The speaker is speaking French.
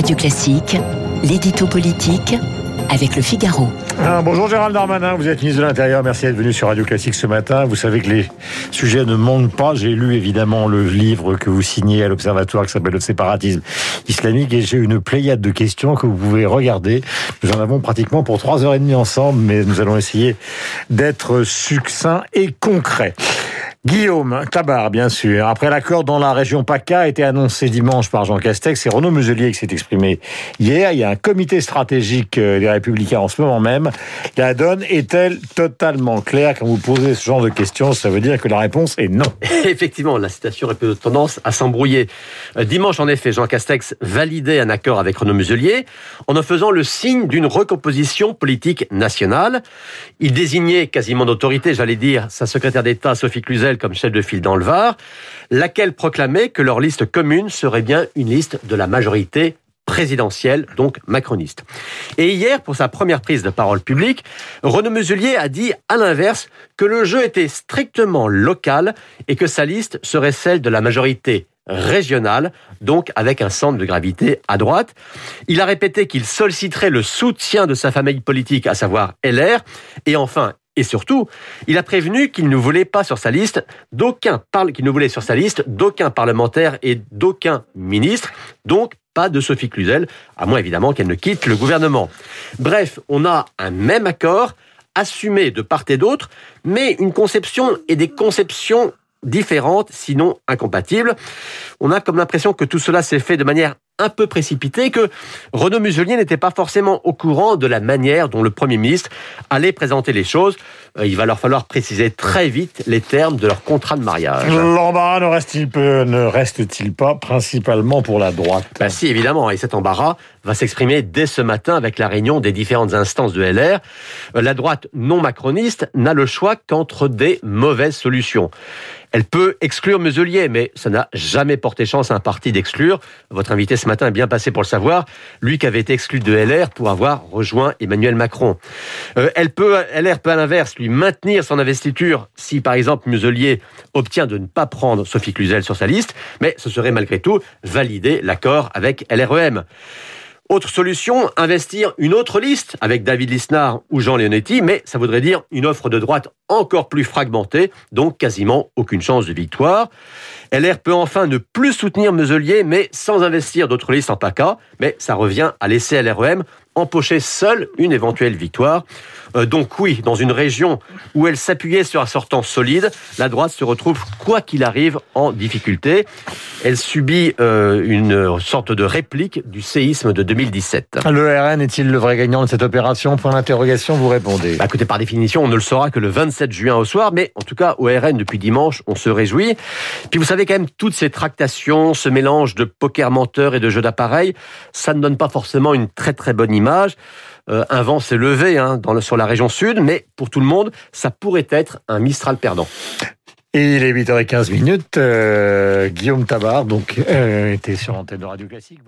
Radio Classique, l'édito politique avec le Figaro. Ah, bonjour Gérald Darmanin, vous êtes ministre de l'Intérieur, merci d'être venu sur Radio Classique ce matin. Vous savez que les sujets ne manquent pas. J'ai lu évidemment le livre que vous signez à l'Observatoire qui s'appelle Le séparatisme islamique et j'ai une pléiade de questions que vous pouvez regarder. Nous en avons pratiquement pour trois heures et demie ensemble, mais nous allons essayer d'être succincts et concrets. Guillaume Tabar, bien sûr. Après l'accord dans la région PACA a été annoncé dimanche par Jean Castex, c'est Renaud Muselier qui s'est exprimé hier. Il y a un comité stratégique euh, des Républicains en ce moment même. La donne est-elle totalement claire? Quand vous posez ce genre de questions, ça veut dire que la réponse est non. Effectivement, la citation a peu tendance à s'embrouiller. Euh, dimanche, en effet, Jean Castex validait un accord avec Renaud Muselier en en faisant le signe d'une recomposition politique nationale. Il désignait quasiment d'autorité, j'allais dire, sa secrétaire d'État Sophie Cluzel comme chef de file dans le Var, laquelle proclamait que leur liste commune serait bien une liste de la majorité présidentielle, donc macroniste. Et hier, pour sa première prise de parole publique, Renaud Muselier a dit, à l'inverse, que le jeu était strictement local et que sa liste serait celle de la majorité régionale, donc avec un centre de gravité à droite. Il a répété qu'il solliciterait le soutien de sa famille politique, à savoir LR, et enfin, et surtout, il a prévenu qu'il ne voulait pas sur sa liste d'aucun qu'il ne voulait sur sa liste d'aucun parlementaire et d'aucun ministre, donc pas de Sophie Cluzel, à moins évidemment qu'elle ne quitte le gouvernement. Bref, on a un même accord assumé de part et d'autre, mais une conception et des conceptions différentes, sinon incompatibles. On a comme l'impression que tout cela s'est fait de manière un peu précipité que Renaud Muselier n'était pas forcément au courant de la manière dont le Premier ministre allait présenter les choses. Euh, il va leur falloir préciser très vite les termes de leur contrat de mariage. L'embarras ne reste-t-il ne reste-t-il pas principalement pour la droite bah Si, évidemment. Et cet embarras va s'exprimer dès ce matin avec la réunion des différentes instances de LR. Euh, la droite non macroniste n'a le choix qu'entre des mauvaises solutions. Elle peut exclure Muselier, mais ça n'a jamais porté chance à un parti d'exclure. Votre invité ce matin est bien passé pour le savoir. Lui qui avait été exclu de LR pour avoir rejoint Emmanuel Macron. Euh, elle peut, LR peut à l'inverse maintenir son investiture si par exemple Muselier obtient de ne pas prendre Sophie Cluzel sur sa liste, mais ce serait malgré tout valider l'accord avec LREM. Autre solution, investir une autre liste avec David Lisnard ou Jean Leonetti, mais ça voudrait dire une offre de droite encore plus fragmentée, donc quasiment aucune chance de victoire. LR peut enfin ne plus soutenir Muselier, mais sans investir d'autres listes en PACA, mais ça revient à laisser LREM empocher seule une éventuelle victoire. Euh, donc oui, dans une région où elle s'appuyait sur un sortant solide, la droite se retrouve, quoi qu'il arrive, en difficulté. Elle subit euh, une sorte de réplique du séisme de 2017. Le RN est-il le vrai gagnant de cette opération? Point d'interrogation, vous répondez. Bah, écoutez, par définition, on ne le saura que le 27 juin au soir, mais en tout cas, au RN, depuis dimanche, on se réjouit. Puis vous savez quand même, toutes ces tractations, ce mélange de poker menteur et de jeu d'appareil, ça ne donne pas forcément une très très bonne image. Euh, un vent s'est levé hein, dans sur la région sud, mais pour tout le monde, ça pourrait être un Mistral perdant. Et il est 8h15 minutes. Euh, Guillaume Tabar, donc, euh, était sur l'antenne de Radio Classique.